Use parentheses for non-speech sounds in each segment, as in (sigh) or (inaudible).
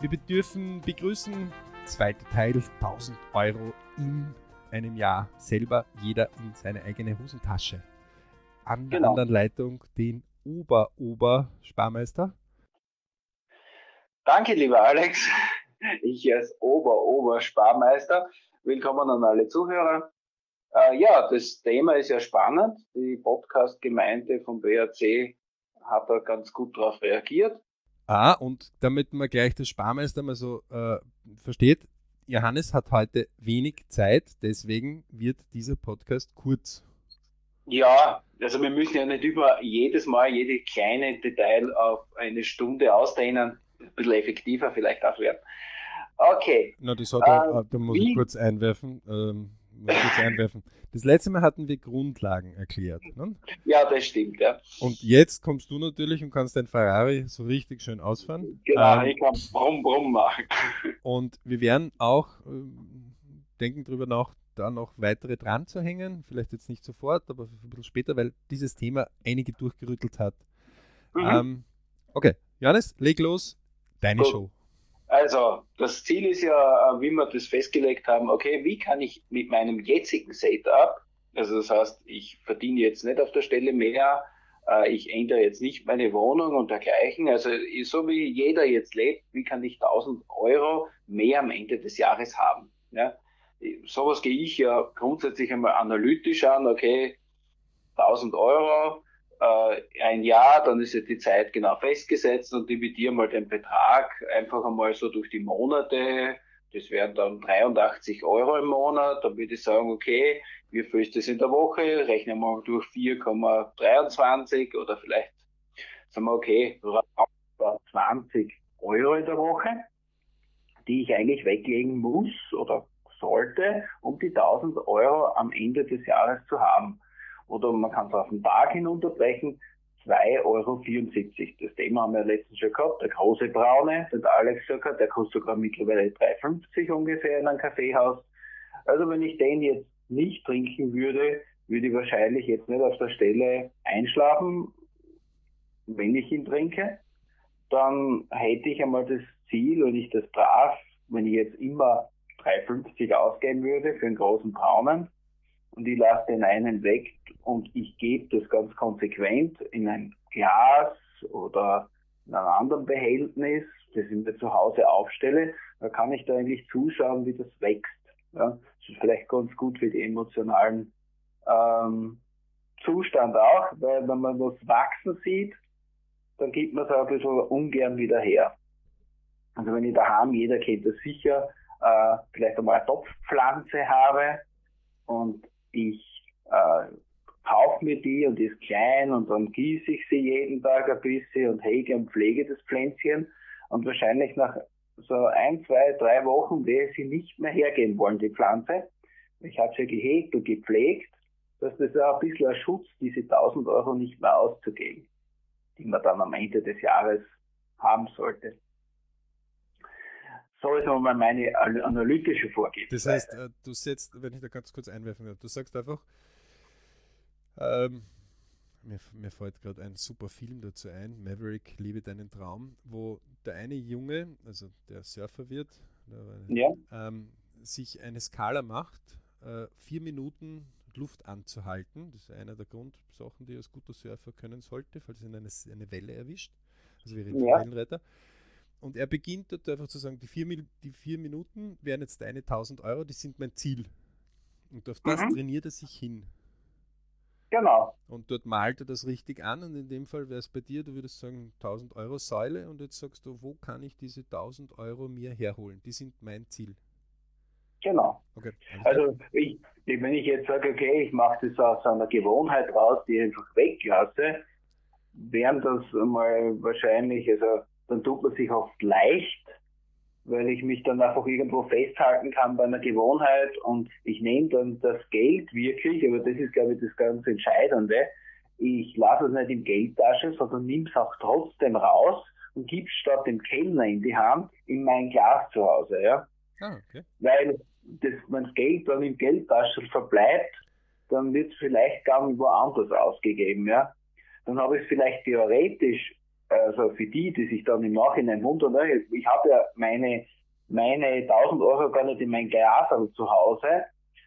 Wir dürfen begrüßen, zweiter Teil, 1000 Euro in einem Jahr selber, jeder in seine eigene Hosentasche. An der genau. anderen Leitung den Ober-Ober-Sparmeister. Danke, lieber Alex. Ich als Ober-Ober-Sparmeister. Willkommen an alle Zuhörer. Äh, ja, das Thema ist ja spannend. Die Podcast-Gemeinde vom BAC hat da ganz gut darauf reagiert. Ah, und damit man gleich das Sparmeister mal so äh, versteht, Johannes hat heute wenig Zeit, deswegen wird dieser Podcast kurz. Ja, also wir müssen ja nicht über jedes Mal jede kleine Detail auf eine Stunde ausdehnen, ein bisschen effektiver vielleicht auch werden. Okay. Na, das hat er, ähm, da muss wie? ich kurz einwerfen. Ähm, kurz einwerfen. Das letzte Mal hatten wir Grundlagen erklärt. Ne? Ja, das stimmt, ja. Und jetzt kommst du natürlich und kannst dein Ferrari so richtig schön ausfahren. Genau, ähm, ich kann Brumm Brumm machen. Und wir werden auch äh, denken darüber nach, da noch weitere dran zu hängen. Vielleicht jetzt nicht sofort, aber ein bisschen später, weil dieses Thema einige durchgerüttelt hat. Mhm. Ähm, okay, Johannes, leg los. Deine Gut. Show. Also, das Ziel ist ja, äh, wie wir das festgelegt haben, okay, wie kann ich mit meinem jetzigen Setup, also das heißt, ich verdiene jetzt nicht auf der Stelle mehr, äh, ich ändere jetzt nicht meine Wohnung und dergleichen, also so wie jeder jetzt lebt, wie kann ich 1000 Euro mehr am Ende des Jahres haben? Ja? Sowas gehe ich ja grundsätzlich einmal analytisch an, okay, 1000 Euro, äh, ein Jahr, dann ist ja die Zeit genau festgesetzt und dividiere mal den Betrag einfach einmal so durch die Monate. Das wären dann 83 Euro im Monat. Dann würde ich sagen, okay, wie viel ist das in der Woche? Rechnen wir mal durch 4,23 oder vielleicht sagen wir, okay, 20 Euro in der Woche, die ich eigentlich weglegen muss oder sollte, um die 1000 Euro am Ende des Jahres zu haben oder man kann es auf den Tag hinunterbrechen, 2,74 Euro. Das Thema haben wir letztens schon gehabt. Der große Braune, den Alex hat, der kostet sogar mittlerweile 3,50 ungefähr in einem Kaffeehaus. Also wenn ich den jetzt nicht trinken würde, würde ich wahrscheinlich jetzt nicht auf der Stelle einschlafen, wenn ich ihn trinke. Dann hätte ich einmal das Ziel, wenn ich das brav, wenn ich jetzt immer 3,50 ausgeben würde für einen großen Braunen, und ich lasse den einen weg und ich gebe das ganz konsequent in ein Glas oder in einem anderen Behältnis, das ich mir zu Hause aufstelle, da kann ich da eigentlich zuschauen, wie das wächst. Ja, das ist vielleicht ganz gut für den emotionalen ähm, Zustand auch, weil wenn man was wachsen sieht, dann gibt man es auch ein bisschen ungern wieder her. Also wenn ich daheim, jeder kennt das sicher, äh, vielleicht einmal eine Topfpflanze habe und ich äh, kaufe mir die und die ist klein und dann gieße ich sie jeden Tag ein bisschen und hege und pflege das Pflänzchen und wahrscheinlich nach so ein, zwei, drei Wochen werde ich sie nicht mehr hergeben wollen, die Pflanze. Ich habe sie gehegt und gepflegt, dass das auch ein bisschen ein Schutz, diese 1000 Euro nicht mehr auszugeben, die man dann am Ende des Jahres haben sollte. So ist aber meine analytische Vorgehensweise. Das heißt, äh, du setzt, wenn ich da ganz kurz einwerfen darf, du sagst einfach, ähm, mir, mir fällt gerade ein super Film dazu ein, Maverick, liebe deinen Traum, wo der eine Junge, also der Surfer wird, ja. ähm, sich eine Skala macht, äh, vier Minuten Luft anzuhalten. Das ist einer der Grundsachen, die als guter Surfer können sollte, falls ihn eine, eine Welle erwischt. Also wir reden ja. Wellenreiter. Und er beginnt dort einfach zu sagen, die vier, die vier Minuten wären jetzt deine 1000 Euro, die sind mein Ziel. Und auf das mhm. trainiert er sich hin. Genau. Und dort malt er das richtig an und in dem Fall wäre es bei dir, du würdest sagen 1000 Euro Säule und jetzt sagst du, wo kann ich diese 1000 Euro mir herholen? Die sind mein Ziel. Genau. Okay, also ich, wenn ich jetzt sage, okay, ich mache das aus einer Gewohnheit raus, die ich einfach weglasse, wären das mal wahrscheinlich, also dann tut man sich oft leicht, weil ich mich dann einfach irgendwo festhalten kann bei einer Gewohnheit und ich nehme dann das Geld wirklich, aber das ist glaube ich das ganz Entscheidende, ich lasse es nicht im Geldtasche, sondern nimm es auch trotzdem raus und gib statt dem Kellner in die Hand in mein Glas zu Hause, ja. Ah, okay. Weil das, wenn das Geld dann im Geldtasche verbleibt, dann wird es vielleicht gar nicht woanders ausgegeben, ja. Dann habe ich es vielleicht theoretisch also für die, die sich dann im Nachhinein wundern, ne, ich habe ja meine, meine 1000 Euro gar nicht in mein Glas zu Hause,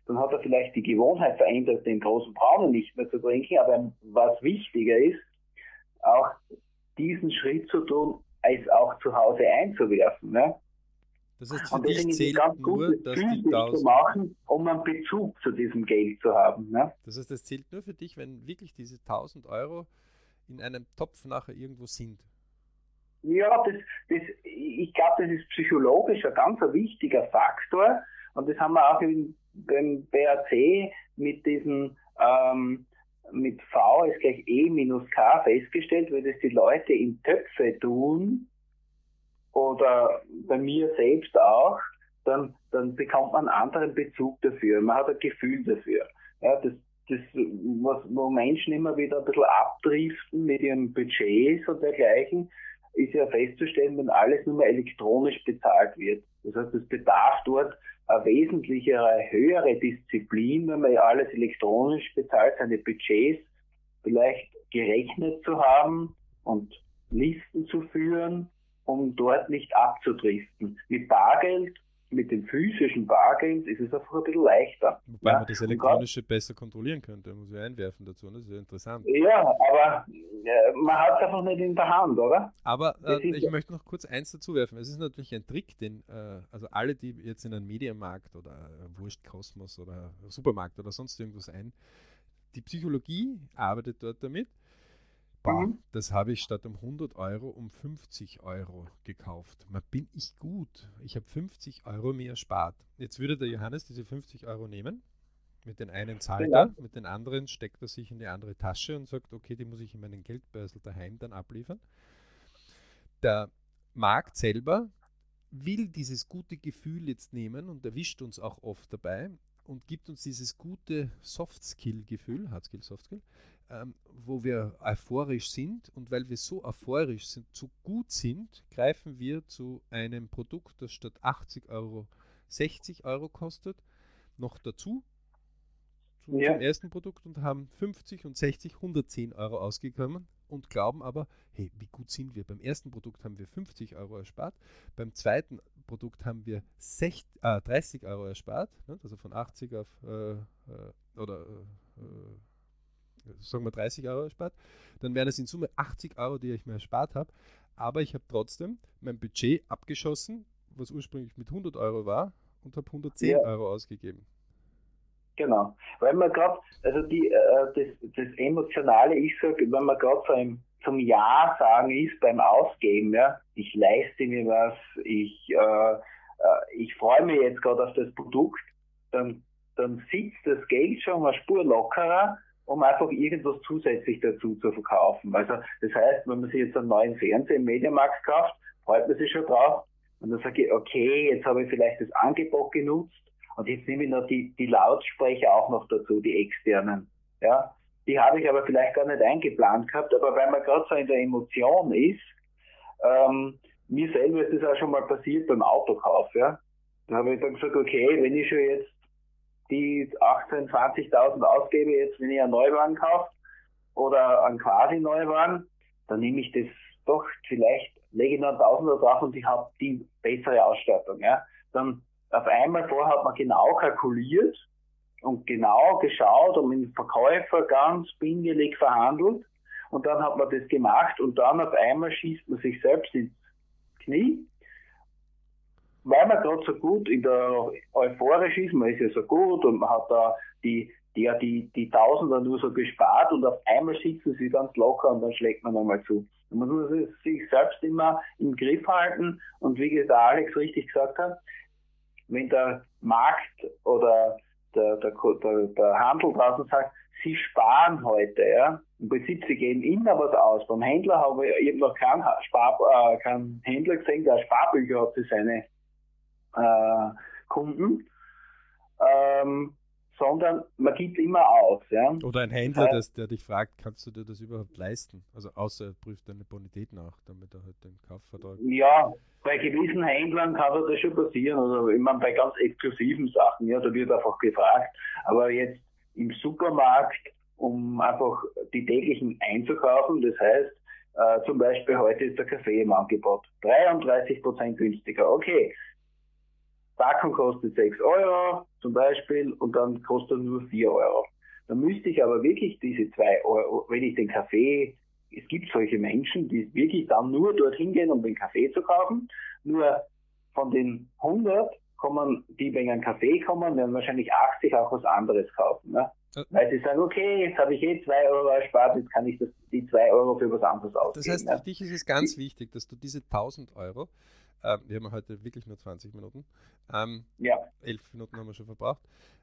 dann hat er vielleicht die Gewohnheit verändert, den großen Braunen nicht mehr zu trinken, aber was wichtiger ist, auch diesen Schritt zu tun, es auch zu Hause einzuwerfen. Ne? Das heißt, für und dich zählt ganz nur, dass die 1000... zu machen, um einen Bezug zu diesem Geld zu haben. Ne? Das heißt, es zählt nur für dich, wenn wirklich diese 1000 Euro in einem Topf nachher irgendwo sind. Ja, das, das, ich glaube, das ist psychologisch ein ganz wichtiger Faktor. Und das haben wir auch in, beim BAC mit diesen ähm, mit V ist gleich E minus K festgestellt, weil das die Leute in Töpfe tun oder bei mir selbst auch, dann, dann bekommt man einen anderen Bezug dafür. Man hat ein Gefühl dafür. Ja, das, das, was, wo Menschen immer wieder ein bisschen abdriften mit ihren Budgets und dergleichen, ist ja festzustellen, wenn alles nur mehr elektronisch bezahlt wird. Das heißt, es bedarf dort eine wesentlichere, höhere Disziplin, wenn man ja alles elektronisch bezahlt, seine Budgets vielleicht gerechnet zu haben und Listen zu führen, um dort nicht abzudriften. Mit Bargeld mit dem physischen Bargeld ist es einfach ein bisschen leichter. Wobei ja? man das Elektronische besser kontrollieren könnte, muss ich einwerfen dazu, das ist ja interessant. Ja, aber äh, man hat es einfach nicht in der Hand, oder? Aber äh, ich möchte noch kurz eins dazu werfen. Es ist natürlich ein Trick, den äh, also alle, die jetzt in einen Medienmarkt oder äh, Wurst Kosmos oder Supermarkt oder sonst irgendwas ein, die Psychologie arbeitet dort damit, mhm. das habe ich statt um 100 Euro um 50 Euro gekauft. Mal bin ich gut. Ich habe 50 Euro mehr erspart. Jetzt würde der Johannes diese 50 Euro nehmen. Mit den einen zahlt ja. er, mit den anderen steckt er sich in die andere Tasche und sagt, okay, die muss ich in meinen Geldbörsel daheim dann abliefern. Der Markt selber will dieses gute Gefühl jetzt nehmen und erwischt uns auch oft dabei und gibt uns dieses gute Soft-Skill-Gefühl, Hard-Skill, Soft-Skill, ähm, wo wir euphorisch sind und weil wir so euphorisch sind, so gut sind, greifen wir zu einem Produkt, das statt 80 Euro 60 Euro kostet, noch dazu zum, ja. zum ersten Produkt und haben 50 und 60, 110 Euro ausgekommen und glauben aber, hey, wie gut sind wir? Beim ersten Produkt haben wir 50 Euro erspart, beim zweiten Produkt haben wir 60, äh, 30 Euro erspart, ne? also von 80 auf äh, äh, oder äh, sagen wir 30 Euro erspart, dann wären es in Summe 80 Euro, die ich mir erspart habe. Aber ich habe trotzdem mein Budget abgeschossen, was ursprünglich mit 100 Euro war, und habe 110 ja. Euro ausgegeben. Genau, weil man gerade, also die, äh, das, das Emotionale, ich sage, wenn man gerade so im, zum Ja sagen ist beim Ausgeben, ja, ich leiste mir was, ich, äh, äh, ich freue mich jetzt gerade auf das Produkt, dann, dann sitzt das Geld schon eine Spur lockerer, um einfach irgendwas zusätzlich dazu zu verkaufen. Also das heißt, wenn man sich jetzt einen neuen Fernseher im Mediamarkt kauft, freut man sich schon drauf und dann sage ich, okay, jetzt habe ich vielleicht das Angebot genutzt und jetzt nehme ich noch die, die Lautsprecher auch noch dazu, die externen. Ja, die habe ich aber vielleicht gar nicht eingeplant gehabt, aber weil man gerade so in der Emotion ist, ähm, mir selber ist das auch schon mal passiert beim Autokauf, ja. Da habe ich dann gesagt, okay, wenn ich schon jetzt die 18.000, 20.000 ausgebe, jetzt wenn ich einen Neuwagen kaufe oder einen quasi Neuwagen, dann nehme ich das doch vielleicht, lege ich noch einen Tausender drauf und ich habe die bessere Ausstattung. Ja. Dann auf einmal vorher hat man genau kalkuliert und genau geschaut und mit dem Verkäufer ganz bingelig verhandelt und dann hat man das gemacht und dann auf einmal schießt man sich selbst ins Knie weil man gerade so gut in der euphorisch ist, man ist ja so gut und man hat da die, die, die, die Tausender nur so gespart und auf einmal sitzen sie ganz locker und dann schlägt man nochmal zu. Man muss sich selbst immer im Griff halten und wie der Alex richtig gesagt hat, wenn der Markt oder der, der, der, der Handel draußen sagt, sie sparen heute, ja. Im Prinzip, sie geben immer was aus. Beim Händler habe ich, ich hab noch keinen, Spar, äh, keinen Händler gesehen, der Sparbücher hat für seine äh, Kunden, ähm, sondern man gibt immer aus. Ja. Oder ein Händler, das heißt, der dich fragt, kannst du dir das überhaupt leisten? Also außer er prüft deine Bonität nach, damit er halt den Kaufvertrag. Ja, bei gewissen Händlern kann das schon passieren. Also ich meine, bei ganz exklusiven Sachen, ja, da wird einfach gefragt. Aber jetzt im Supermarkt, um einfach die täglichen einzukaufen, das heißt, Äh, zum Beispiel heute ist der Kaffee im Angebot 33% günstiger. Okay, Packung kostet 6 Euro zum Beispiel und dann kostet er nur 4 Euro. Dann müsste ich aber wirklich diese 2 Euro, wenn ich den Kaffee, es gibt solche Menschen, die wirklich dann nur dorthin gehen, um den Kaffee zu kaufen. Nur von den 100 kommen, die wegen einem Kaffee kommen, werden wahrscheinlich 80 auch was anderes kaufen. Ne? Ja. Weil sie sagen, okay, jetzt habe ich eh 2 Euro erspart, jetzt kann ich das, die 2 Euro für was anderes ausgeben. Das heißt, für dich ist es ganz wichtig, dass du diese 1000 Euro, äh, wir haben heute wirklich nur 20 Minuten, ähm, ja. 11 Minuten haben wir schon verbraucht,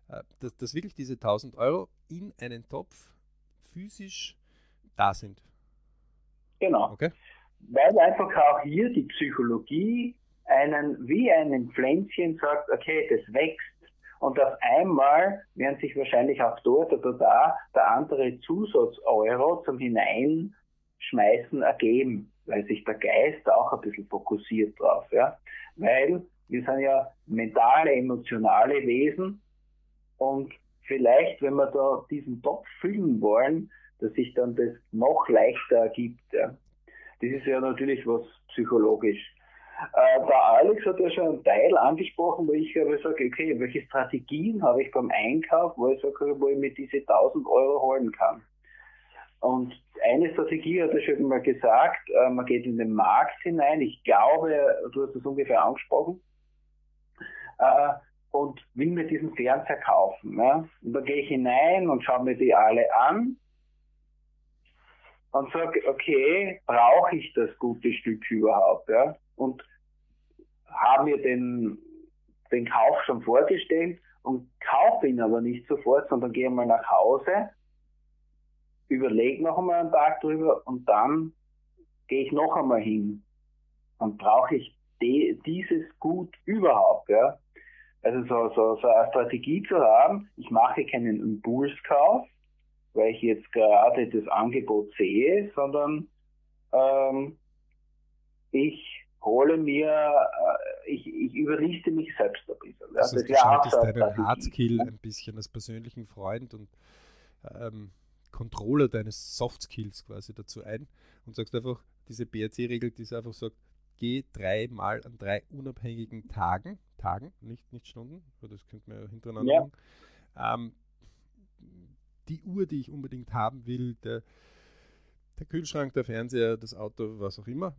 äh, dass, dass wirklich diese 1000 Euro in einen Topf physisch da sind. Genau. Okay. Weil einfach auch hier die Psychologie einen, wie ein Pflänzchen sagt, okay, das wächst. Und auf einmal werden sich wahrscheinlich auch dort oder da der andere Zusatz-Euro zum Hineinschmeißen ergeben, weil sich der Geist auch ein bisschen fokussiert drauf, ja. Weil wir sind ja mentale, emotionale Wesen und vielleicht, wenn wir da diesen Topf füllen wollen, dass sich dann das noch leichter ergibt, ja. Das ist ja natürlich was psychologisch. Äh, der Alex hat ja schon einen Teil angesprochen, wo ich aber sage, okay, welche Strategien habe ich beim Einkauf, wo ich sage, wo ich mir diese 1000 Euro holen kann. Und eine Strategie hat er schon mal gesagt, äh, man geht in den Markt hinein. Ich glaube, du hast das ungefähr angesprochen. Äh, und will mir diesen Fernseher kaufen. Ne? Und da gehe ich hinein und schaue mir die alle an und sage, okay, brauche ich das gute Stück überhaupt? Ja? und habe mir den, den Kauf schon vorgestellt und kaufe ihn aber nicht sofort, sondern gehe mal nach Hause, überlege noch einmal einen Tag drüber und dann gehe ich noch einmal hin. Und brauche ich de, dieses Gut überhaupt, ja? Also so, so, so eine Strategie zu haben, ich mache keinen Impulskauf, weil ich jetzt gerade das Angebot sehe, sondern ähm, ich hole mir, äh, ich, ich überliste mich selbst ein bisschen. Das, heißt, das du schaltest deinen Hardskill ein bisschen als persönlichen Freund und ähm, Controller deines Soft Skills quasi dazu ein und sagst einfach, diese BRC-Regel, die einfach sagt, geh dreimal an drei unabhängigen Tagen, Tagen, nicht, nicht Stunden, das könnte man ja hintereinander ja. machen, ähm, die Uhr, die ich unbedingt haben will, der, der Kühlschrank, der Fernseher, das Auto, was auch immer,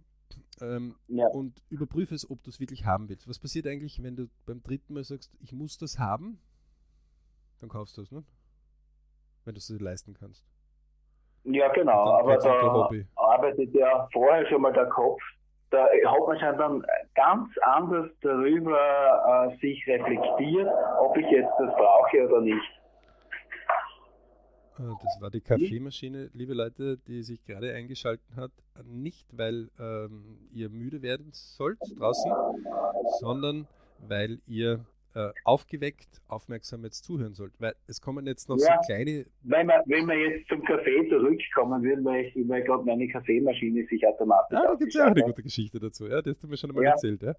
ähm, ja. und überprüfe es, ob du es wirklich haben willst. Was passiert eigentlich, wenn du beim dritten Mal sagst, ich muss das haben? Dann kaufst du es, ne? Wenn du es dir leisten kannst. Ja, genau, aber da arbeitet ja vorher schon mal der Kopf. Da hat man schon dann ganz anders darüber äh, sich reflektiert, ob ich jetzt das brauche oder nicht. Äh, das war die Kaffeemaschine, liebe Leute, die sich gerade eingeschaltet hat. Nicht, weil ähm, ihr müde werden sollt draußen, sondern weil ihr äh, aufgeweckt, aufmerksam jetzt zuhören sollt. Weil es kommen jetzt noch ja, so kleine. Wenn wir, wenn wir jetzt zum Kaffee zurückkommen würden, weil ich, weil gerade meine Kaffeemaschine sich automatisch. Ja, da gibt es ja auch eine gute Geschichte dazu, ja, das hast du mir schon einmal ja. erzählt. Ja.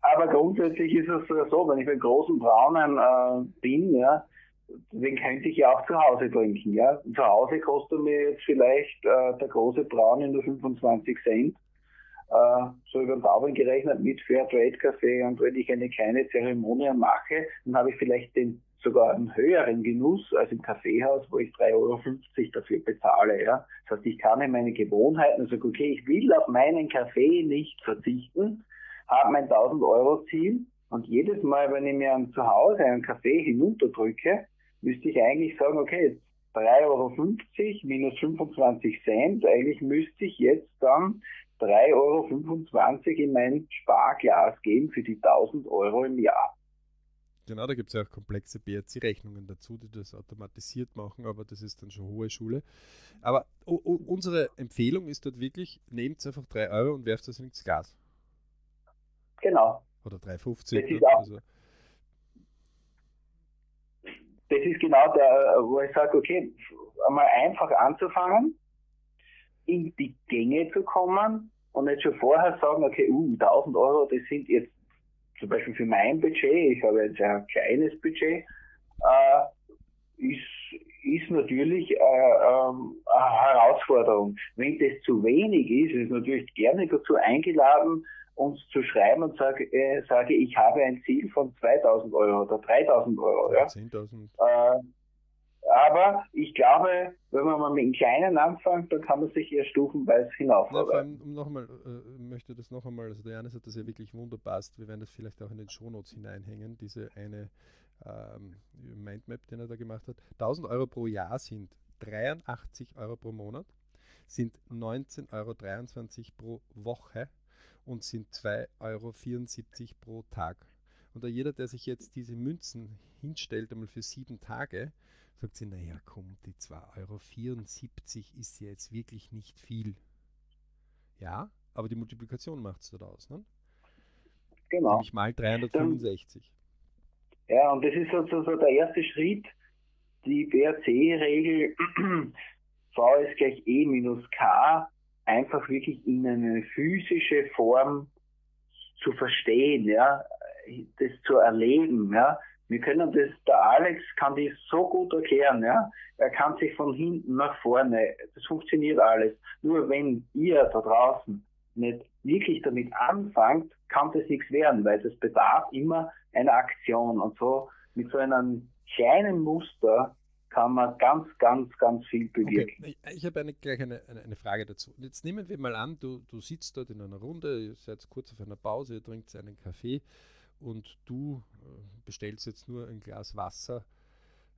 Aber grundsätzlich ist es so, wenn ich beim großen Braunen äh, bin, ja, den könnte ich ja auch zu Hause trinken. Ja? zu Hause kostet mir jetzt vielleicht äh, der große Braun nur 25 Cent. Äh, so über den Daumen gerechnet mit Fairtrade-Kaffee und wenn ich eine kleine Zeremonie mache, dann habe ich vielleicht den sogar einen höheren Genuss als im Kaffeehaus, wo ich 3,50 Euro dafür bezahle. Ja? Das heißt, ich kann in meine Gewohnheiten sagen, okay, ich will auf meinen Kaffee nicht verzichten, habe mein 1000 Euro Ziel und jedes Mal, wenn ich mir zu Hause einen Kaffee hinunterdrücke, müsste ich eigentlich sagen, okay, 3,50 Euro minus 25 Cent, eigentlich müsste ich jetzt dann 3,25 Euro in mein Sparglas geben für die 1000 Euro im Jahr. Genau, da gibt es ja auch komplexe BRC-Rechnungen dazu, die das automatisiert machen, aber das ist dann schon hohe Schule. Aber unsere Empfehlung ist dort wirklich, nehmt einfach 3 Euro und werft das ins Glas. Genau. Oder 3,50. Also, das ist genau der, wo ich sage, okay, einmal einfach anzufangen, in die Gänge zu kommen und nicht schon vorher sagen, okay, uh, 1000 Euro, das sind jetzt zum Beispiel für mein Budget, ich habe jetzt ein kleines Budget, äh, ist, ist natürlich äh, ähm, eine Herausforderung. Wenn das zu wenig ist, ist natürlich gerne dazu eingeladen, uns zu schreiben und sage, äh, sage ich habe ein Ziel von 2000 Euro oder 3000 Euro. Ja? 10.000. Aber ich glaube, wenn man mal mit dem Kleinen anfängt, dann kann man sich eher stufenweise hinaufarbeiten. Ja, um noch einmal, äh, möchte das noch einmal, also der Janis hat das ja wirklich wunderbar, wir werden das vielleicht auch in den Shownotes hineinhängen, diese eine ähm, Mindmap, den er da gemacht hat. 1000 Euro pro Jahr sind 83 Euro pro Monat, sind 19,23 Euro pro Woche und sind 2,74 Euro pro Tag. Und da jeder, der sich jetzt diese Münzen hinstellt, einmal für sieben Tage, sagt sie, naja, komm, die 2,74 Euro ist ja jetzt wirklich nicht viel. Ja, aber die Multiplikation macht es daraus, ne? Genau. Nämlich mal 365. Ja, und das ist sozusagen der erste Schritt, die BRC-Regel (clears throat) V ist gleich E minus K einfach wirklich in eine physische Form zu verstehen, ja, das zu erleben, ja. Wir können das, der Alex kann das so gut erklären, ja. Er kann sich von hinten nach vorne, das funktioniert alles. Nur wenn ihr da draußen nicht wirklich damit anfangt, kann das nichts werden, weil das bedarf immer einer Aktion. Und so mit so einem kleinen Muster kann man ganz, ganz, ganz viel bewirken. Okay. Ich habe eine, gleich eine, eine, Frage dazu. Jetzt nehmen wir mal an, du, du sitzt dort in einer Runde, ihr seid kurz auf einer Pause, ihr trinkt einen Kaffee und du äh, bestellst jetzt nur ein Glas Wasser,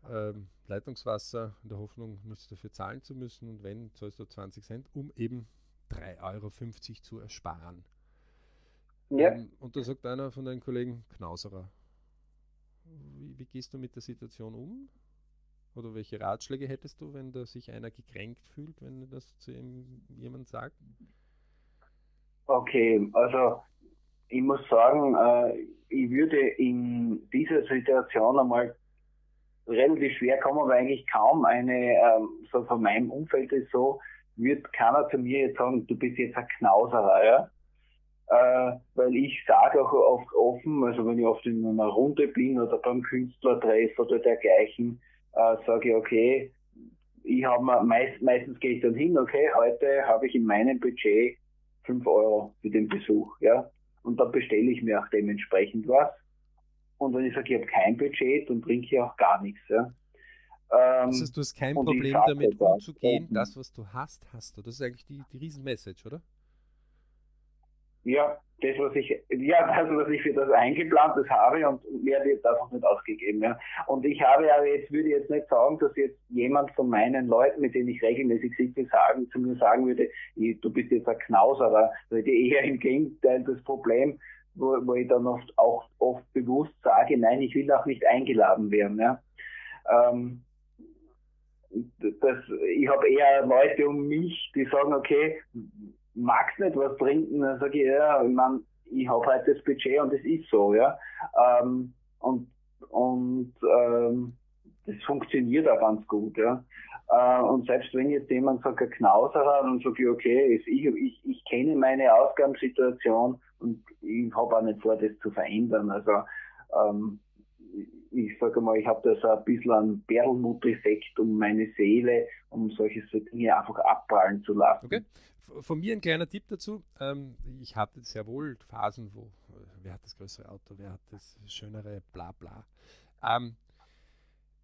ähm, Leitungswasser, in der Hoffnung, nicht dafür zahlen zu müssen und wenn, zahlst du 20 Cent, um eben 3,50 Euro zu ersparen. Ja. Ähm, und da sagt einer von deinen Kollegen, Knauserer, wie, wie, gehst du mit der Situation um? Oder welche Ratschläge hättest du, wenn da sich einer gekränkt fühlt, wenn das zu ihm jemand sagt? Okay, also ich muss sagen, äh, ich würde in dieser Situation einmal relativ schwer kommen, weil eigentlich kaum eine, ähm, so von meinem Umfeld ist so, wird keiner zu mir jetzt sagen, du bist jetzt ein Knauserer, ja? Äh, weil ich sage auch oft offen, also wenn ich oft in einer Runde bin oder beim Künstlertreff oder dergleichen, äh, sage ich, okay, ich habe meist, meistens gehe ich dann hin, okay, heute habe ich in meinem Budget 5 Euro für den Besuch, ja. Und dann bestelle ich mir auch dementsprechend was. Und wenn ich sage, ich habe kein Budget, dann trinke ich auch gar nichts, ja. Ähm, das heißt, du hast kein Problem damit umzugehen, das, was du hast, hast du. Das ist eigentlich die, die Riesenmessage, oder? Ja, das, was ich, ja, das, was ich für das eingeplant das habe und mehr wird einfach nicht ausgegeben, ja. Und ich habe aber jetzt, würde jetzt nicht sagen, dass jetzt jemand von meinen Leuten, mit denen ich regelmäßig sitze, sagen, zu mir sagen würde, du bist jetzt ein weil die eher im Gegenteil das Problem, wo, wo ich dann oft, auch oft bewusst sage, nein, ich will auch nicht eingeladen werden, ja. Ähm, das, ich habe eher Leute um mich, die sagen, okay, magst nicht was trinken, dann sage ich, ja, ich meine, ich habe halt das Budget und es ist so, ja. Ähm, und und ähm, das funktioniert auch ganz gut, ja. Äh, und selbst wenn jetzt jemand sagt, ein Knauser hat, dann sage okay, ich, ich, ich kenne meine Ausgangssituation und ich habe auch nicht vor, das zu verändern. Also ähm, ich sage mal, ich habe da so ein bisschen einen Perlmutt-Effekt um meine Seele, um solche Dinge einfach abprallen zu lassen. Okay. Von mir ein kleiner Tipp dazu. Ähm, ich hatte sehr wohl Phasen, wo, äh, wer hat das größere Auto, wer hat das schönere, bla bla. Ähm,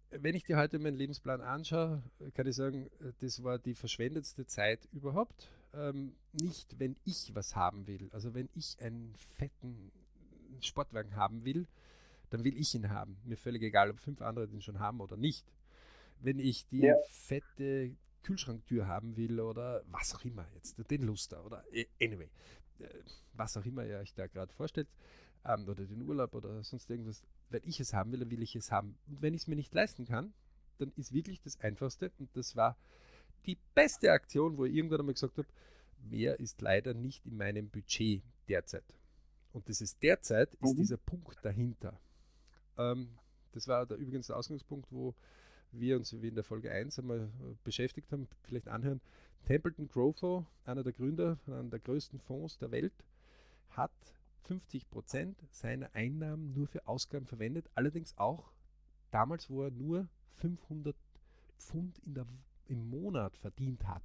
wenn ich dir heute meinen Lebensplan anschaue, kann ich sagen, das war die verschwendetste Zeit überhaupt. Ähm, nicht, wenn ich was haben will. Also wenn ich einen fetten Sportwagen haben will, dann will ich ihn haben. Mir völlig egal, ob fünf andere den schon haben oder nicht. Wenn ich die ja. fette Kühlschranktür haben will oder was auch immer jetzt, den Luster oder äh, anyway, äh, was auch immer ihr euch da gerade vorstellt ähm, oder den Urlaub oder sonst irgendwas, wenn ich es haben will, dann will ich es haben. Und wenn ich es mir nicht leisten kann, dann ist wirklich das Einfachste und das war die beste Aktion, wo ich irgendwann einmal gesagt habe, mehr ist leider nicht in meinem Budget derzeit. Und das ist derzeit, ist mhm. dieser Punkt dahinter. Ähm, das war der, übrigens der Ausgangspunkt, wo wir uns wie in der Folge 1 einmal äh, beschäftigt haben, vielleicht anhören. Templeton Growtho, einer der Gründer von einem der größten Fonds der Welt, hat 50 Prozent seiner Einnahmen nur für Ausgaben verwendet, allerdings auch damals, wo er nur 500 Pfund der, im Monat verdient hat.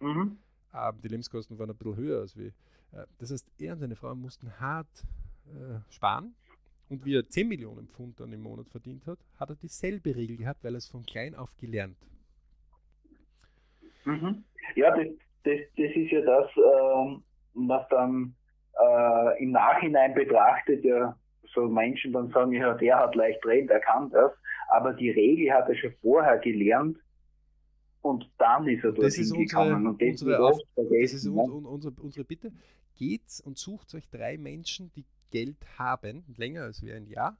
Mhm. Ähm, die Lebenskosten waren ein bisschen höher als wir. Äh, das heißt, er und seine Frau mussten hart äh, sparen. Und wie er 10 Millionen Pfund dann im Monat verdient hat, hat er dieselbe Regel gehabt, weil er es von klein auf gelernt. Mhm. Ja, das, das, das ist ja das, äh, was dann äh, im Nachhinein betrachtet ja so Menschen dann sagen, ja, der hat leicht reden, der kann das, aber die Regel hat er schon vorher gelernt und dann ist er dorthin gekommen. Und das, unsere, auf, das ist un, un, unsere, unsere Bitte. Geht und sucht euch drei Menschen, die Geld haben, länger als wir ein Jahr,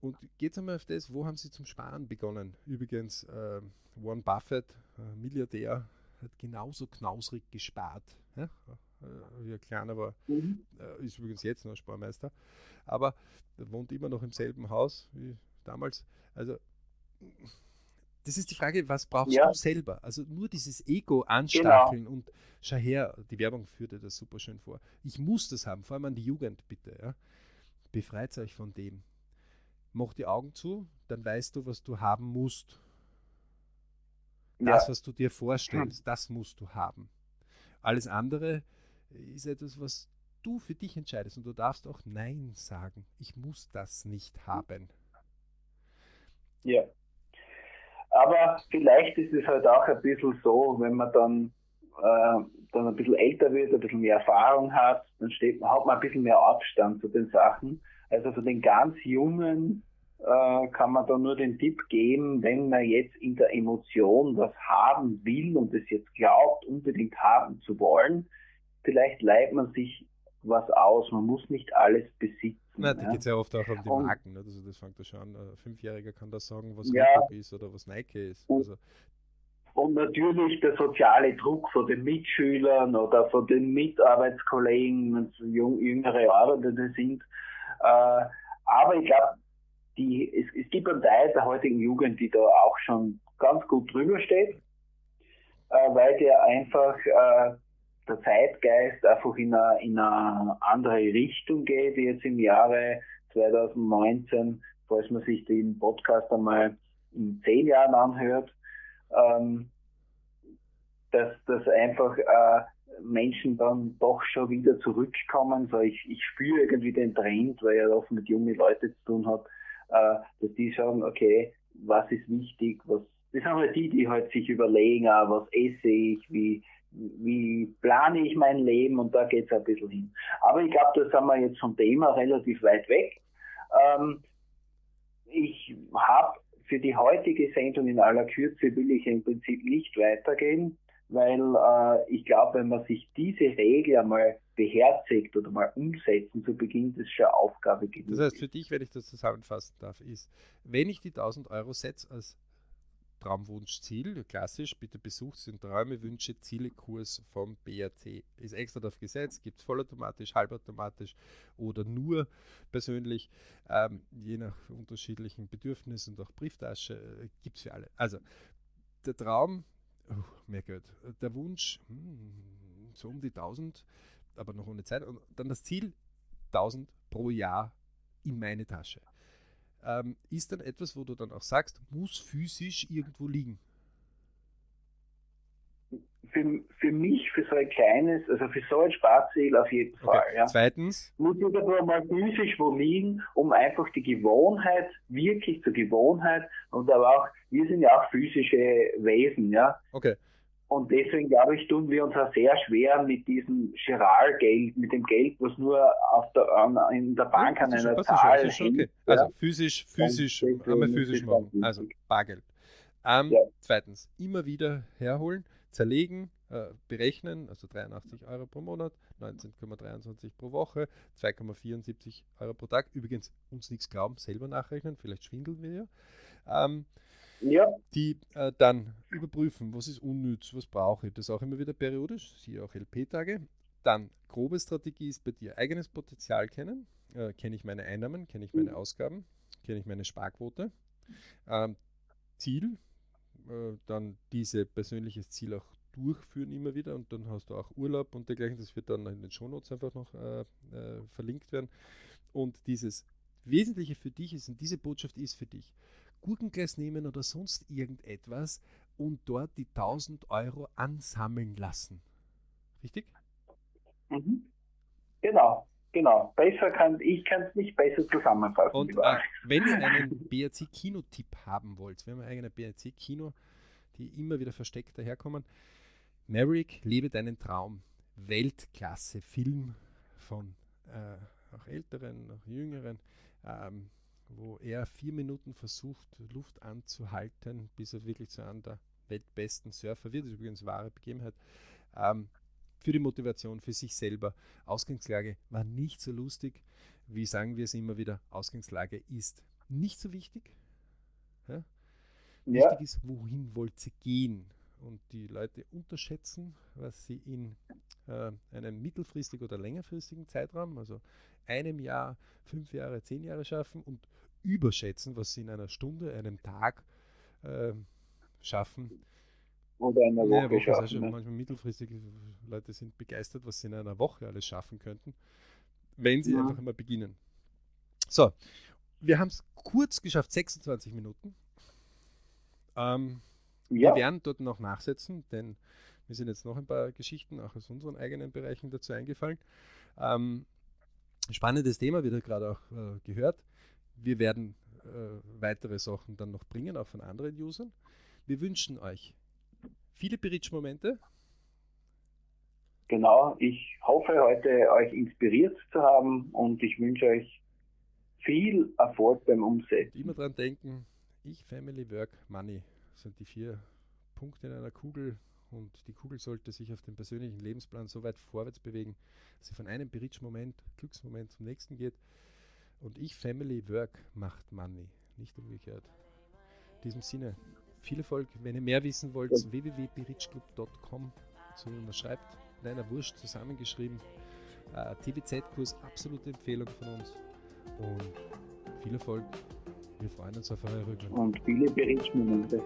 und geht einmal auf das, wo haben sie zum Sparen begonnen? Übrigens, äh, Warren Buffett, äh, Milliardär, hat genauso knausrig gespart. Ja? Äh, wie er kleiner war. Mhm. Äh, ist übrigens jetzt noch Sparmeister. Aber er wohnt immer noch im selben Haus wie damals. Also, das ist die Frage, was brauchst ja. du selber? Also nur dieses Ego anstacheln genau. und schau her, die Werbung führte das super schön vor. Ich muss das haben, vor allem an die Jugend bitte. Ja? Befreit euch von dem. Mach die Augen zu, dann weißt du, was du haben musst. Das, ja. was du dir vorstellst, das musst du haben. Alles andere ist etwas, was du für dich entscheidest und du darfst auch Nein sagen. Ich muss das nicht haben. Ja. Aber vielleicht ist es halt auch ein bisschen so, wenn man dann, äh, dann ein bisschen älter wird, ein bisschen mehr Erfahrung hat, dann steht, hat man ein bisschen mehr Abstand zu den Sachen. Also für den ganz Jungen äh, kann man da nur den Tipp geben, wenn man jetzt in der Emotion was haben will und es jetzt glaubt, unbedingt haben zu wollen, vielleicht leiht man sich was aus. Man muss nicht alles besitzen. Na, da ja. geht es ja oft auch um die Marken. Ne? Also das fängt ja schon an. Ein Fünfjähriger kann das sagen, was ja, Reebok ist oder was Nike ist. Also, und natürlich der soziale Druck von den Mitschülern oder von den Mitarbeitskollegen, wenn es jüngere Arbeitende sind. Äh, aber ich glaube, es, es gibt einen Teil der heutigen Jugend, die da auch schon ganz gut drüber steht, äh, weil der einfach äh, der Zeitgeist einfach in eine, in eine andere Richtung geht, jetzt im Jahre 2019, falls man sich den Podcast einmal in zehn Jahren anhört, ähm, dass, dass einfach äh, Menschen dann doch schon wieder zurückkommen. So ich, ich spüre irgendwie den Trend, weil er oft mit jungen Leuten zu tun hat, äh, dass die sagen, okay, was ist wichtig, was das sind halt die, die halt sich überlegen, ah, was esse ich, wie, wie plane ich mein Leben und da geht es ein bisschen hin. Aber ich glaube, da sind wir jetzt vom Thema relativ weit weg. Ähm, ich habe für die heutige Sendung in aller Kürze will ich im Prinzip nicht weitergehen, weil äh, ich glaube, wenn man sich diese Regel einmal beherzigt oder mal umsetzen zu Beginn, das ist schon Aufgabe genug. Das heißt, für dich, wenn ich das zusammenfassen darf, ist, wenn ich die 1000 Euro setze als Traumwunschziel, klassisch, bitte besucht sind Träume, Wünsche, Ziele, Kurs vom BRT. Ist extra drauf gesetzt, gibt es vollautomatisch, halbautomatisch oder nur persönlich, ähm, je nach unterschiedlichen Bedürfnissen und auch Brieftasche, äh, gibt es für alle. Also, der Traum, oh, mehr Geld. Der Wunsch, hm, so um die 1000, aber noch ohne Zeit. Und dann das Ziel, 1000 pro Jahr in meine Tasche ähm, ist dann etwas, wo du dann auch sagst, muss physisch irgendwo liegen? Für, für mich, für so ein kleines, also für so ein Sparziel auf jeden Fall. Okay. Ja. Zweitens? Muss ich aber mal physisch wo liegen, um einfach die Gewohnheit, wirklich zur Gewohnheit und aber auch, wir sind ja auch physische Wesen, ja. Okay. Und deswegen, glaube ich, tun wir uns auch sehr schwer mit diesem Giralgeld, mit dem Geld, was nur auf der, in der Bank ja, an einer Zahl schon, hängt. Okay. Also physisch, physisch, wir physisch machen. Also Bargeld. Ähm, ja. Zweitens, immer wieder herholen, zerlegen, äh, berechnen, also 83 Euro pro Monat, 19,23 pro Woche, 2,74 Euro pro Tag. Übrigens, uns nichts glauben, selber nachrechnen, vielleicht schwindeln wir ja. Ähm, ja. die äh, dann überprüfen, was ist unnütz, was brauche ich. Das auch immer wieder periodisch, siehe auch LP-Tage. Dann grobe Strategie ist bei dir eigenes Potenzial kennen. Äh, kenne ich meine Einnahmen, kenne ich meine Ausgaben, kenne ich meine Sparquote. Ähm, Ziel, äh, dann diese persönliches Ziel auch durchführen immer wieder und dann hast du auch Urlaub und dergleichen. Das wird dann in den Shownotes einfach noch äh, äh, verlinkt werden. Und dieses Wesentliche für dich ist, und diese Botschaft ist für dich, Gurkenglas nehmen oder sonst irgendetwas und dort die 1000 Euro ansammeln lassen. Richtig? Mhm. Genau, genau. Besser kann ich kann es nicht besser zusammenfassen. Und äh, wenn ihr einen (laughs) BRC-Kino-Tipp haben wollt, wir haben eigene BRC-Kino, die immer wieder versteckt daherkommen. Maverick, lebe deinen Traum. Weltklasse-Film von äh, auch älteren, auch jüngeren, ähm, wo er vier Minuten versucht, Luft anzuhalten, bis er wirklich zu einem der weltbesten Surfer wird. Das ist übrigens wahre Begebenheit. Ähm, für die Motivation, für sich selber. Ausgangslage war nicht so lustig, wie sagen wir es immer wieder, Ausgangslage ist nicht so wichtig. Ja? Ja. Wichtig ist, wohin wollt ihr gehen? Und die Leute unterschätzen, was sie in äh, einem mittelfristigen oder längerfristigen Zeitraum, also einem Jahr, fünf Jahre, zehn Jahre schaffen und überschätzen, was sie in einer Stunde, einem Tag äh, schaffen. Oder in einer Woche, ja, Woche schaffen. Also ne? Manchmal mittelfristig, Leute sind begeistert, was sie in einer Woche alles schaffen könnten, wenn sie ja. einfach mal beginnen. So, wir haben es kurz geschafft, 26 Minuten. Ähm, ja. Wir werden dort noch nachsetzen, denn mir sind jetzt noch ein paar Geschichten auch aus unseren eigenen Bereichen dazu eingefallen. Ähm, spannendes Thema, wieder gerade auch äh, gehört. Wir werden äh, weitere Sachen dann noch bringen, auch von anderen Usern. Wir wünschen euch viele Bridge-Momente. Genau, ich hoffe heute euch inspiriert zu haben und ich wünsche euch viel Erfolg beim Umsetzen. Immer dran denken, ich, Family, Work, Money sind die vier Punkte in einer Kugel und die Kugel sollte sich auf dem persönlichen Lebensplan so weit vorwärts bewegen, dass sie von einem Bridge-Moment, Glücksmoment zum nächsten geht. Und ich, Family, Work macht Money, nicht umgekehrt. In diesem Sinne, viel Erfolg. Wenn ihr mehr wissen wollt, ja. www.berichclub.com, so wie man schreibt, in einer Wurst zusammengeschrieben. Äh, TBZ-Kurs, absolute Empfehlung von uns. Und viel Erfolg. Wir freuen uns auf eure Rückmeldung. Und viele Berichtsmomente.